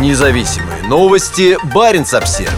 Независимые новости. Барин обсерва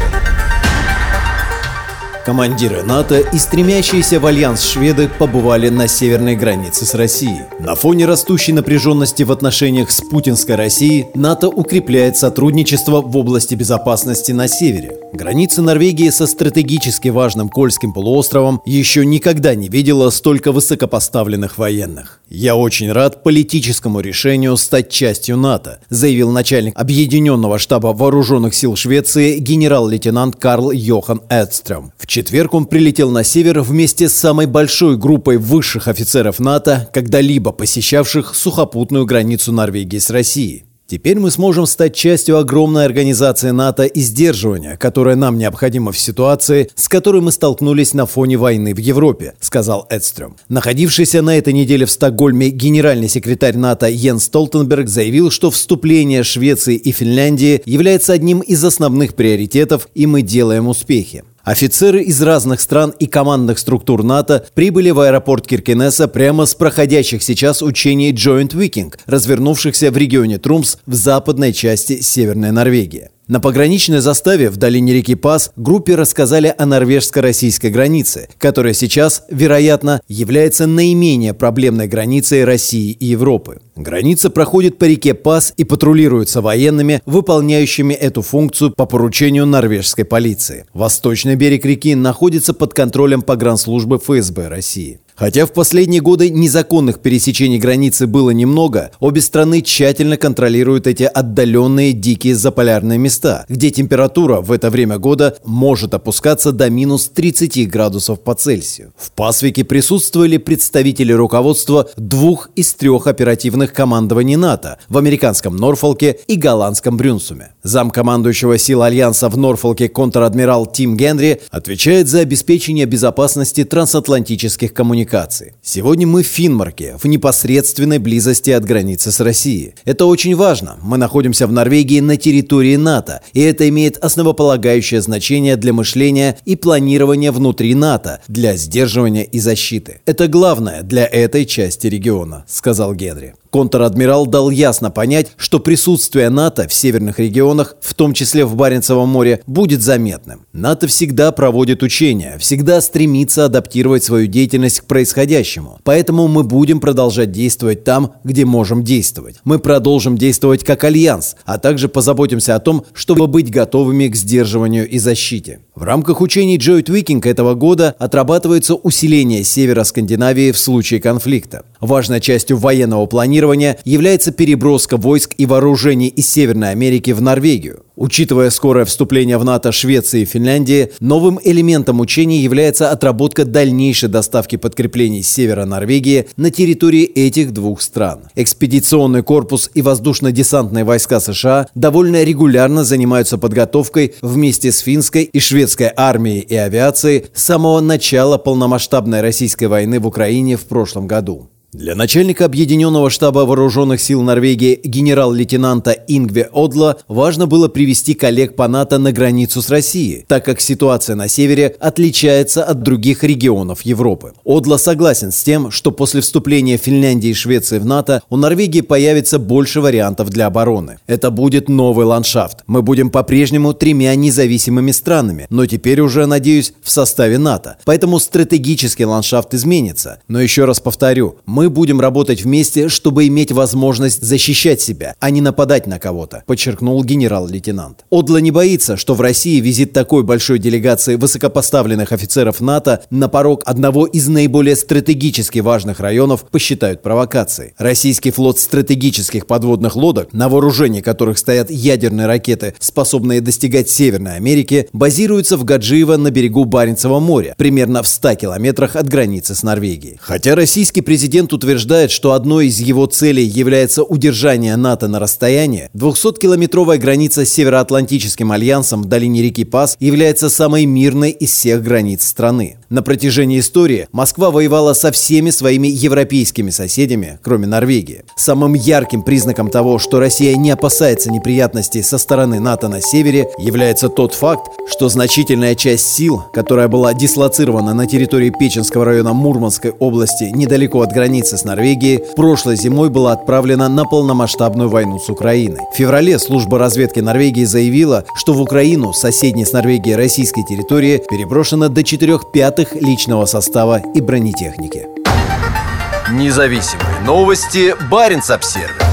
Командиры НАТО и стремящиеся в альянс шведы побывали на северной границе с Россией. На фоне растущей напряженности в отношениях с путинской Россией НАТО укрепляет сотрудничество в области безопасности на севере. Граница Норвегии со стратегически важным Кольским полуостровом еще никогда не видела столько высокопоставленных военных. «Я очень рад политическому решению стать частью НАТО», заявил начальник Объединенного штаба вооруженных сил Швеции генерал-лейтенант Карл Йохан Эдстрöm. В четверг он прилетел на север вместе с самой большой группой высших офицеров НАТО, когда-либо посещавших сухопутную границу Норвегии с Россией. Теперь мы сможем стать частью огромной организации НАТО и сдерживания, которая нам необходима в ситуации, с которой мы столкнулись на фоне войны в Европе, сказал Эдстрöm. Находившийся на этой неделе в Стокгольме генеральный секретарь НАТО Йен Столтенберг заявил, что вступление Швеции и Финляндии является одним из основных приоритетов, и мы делаем успехи. Офицеры из разных стран и командных структур НАТО прибыли в аэропорт Киркенеса прямо с проходящих сейчас учений Joint Viking, развернувшихся в регионе Трумс в западной части Северной Норвегии. На пограничной заставе в долине реки Пас группе рассказали о норвежско-российской границе, которая сейчас, вероятно, является наименее проблемной границей России и Европы. Граница проходит по реке Пас и патрулируется военными, выполняющими эту функцию по поручению норвежской полиции. Восточный берег реки находится под контролем погранслужбы ФСБ России. Хотя в последние годы незаконных пересечений границы было немного, обе страны тщательно контролируют эти отдаленные дикие заполярные места, где температура в это время года может опускаться до минус 30 градусов по Цельсию. В Пасвике присутствовали представители руководства двух из трех оперативных командований НАТО в американском Норфолке и голландском Брюнсуме. Замкомандующего сил Альянса в Норфолке контр-адмирал Тим Генри отвечает за обеспечение безопасности трансатлантических коммуникаций коммуникации. Сегодня мы в Финмарке, в непосредственной близости от границы с Россией. Это очень важно. Мы находимся в Норвегии на территории НАТО, и это имеет основополагающее значение для мышления и планирования внутри НАТО, для сдерживания и защиты. Это главное для этой части региона, сказал Генри. Контр-адмирал дал ясно понять, что присутствие НАТО в северных регионах, в том числе в Баренцевом море, будет заметным. НАТО всегда проводит учения, всегда стремится адаптировать свою деятельность к происходящему. Поэтому мы будем продолжать действовать там, где можем действовать. Мы продолжим действовать как альянс, а также позаботимся о том, чтобы быть готовыми к сдерживанию и защите. В рамках учений Joint Viking этого года отрабатывается усиление севера Скандинавии в случае конфликта. Важной частью военного планирования является переброска войск и вооружений из Северной Америки в Норвегию. Учитывая скорое вступление в НАТО Швеции и Финляндии, новым элементом учений является отработка дальнейшей доставки подкреплений с севера Норвегии на территории этих двух стран. Экспедиционный корпус и воздушно-десантные войска США довольно регулярно занимаются подготовкой вместе с финской и шведской армией и авиацией с самого начала полномасштабной российской войны в Украине в прошлом году. Для начальника Объединенного штаба вооруженных сил Норвегии генерал-лейтенанта Ингве Одла важно было привести коллег по НАТО на границу с Россией, так как ситуация на севере отличается от других регионов Европы. Одла согласен с тем, что после вступления Финляндии и Швеции в НАТО у Норвегии появится больше вариантов для обороны. Это будет новый ландшафт. Мы будем по-прежнему тремя независимыми странами, но теперь уже, надеюсь, в составе НАТО. Поэтому стратегический ландшафт изменится. Но еще раз повторю, мы будем работать вместе, чтобы иметь возможность защищать себя, а не нападать на кого-то», подчеркнул генерал-лейтенант. Одла не боится, что в России визит такой большой делегации высокопоставленных офицеров НАТО на порог одного из наиболее стратегически важных районов посчитают провокацией. Российский флот стратегических подводных лодок, на вооружении которых стоят ядерные ракеты, способные достигать Северной Америки, базируется в Гаджиево на берегу Баренцева моря, примерно в 100 километрах от границы с Норвегией. Хотя российский президент утверждает, что одной из его целей является удержание НАТО на расстоянии, 200-километровая граница Северной Североатлантическим альянсом в долине реки Пас является самой мирной из всех границ страны. На протяжении истории Москва воевала со всеми своими европейскими соседями, кроме Норвегии. Самым ярким признаком того, что Россия не опасается неприятностей со стороны НАТО на севере, является тот факт, что значительная часть сил, которая была дислоцирована на территории Печенского района Мурманской области недалеко от границы с Норвегией, прошлой зимой была отправлена на полномасштабную войну с Украиной. В феврале служба разведки Норвегии заявила, что в Украину соседней с Норвегией российской территории переброшено до 4 пятых личного состава и бронетехники. Независимые новости. Барин обсервис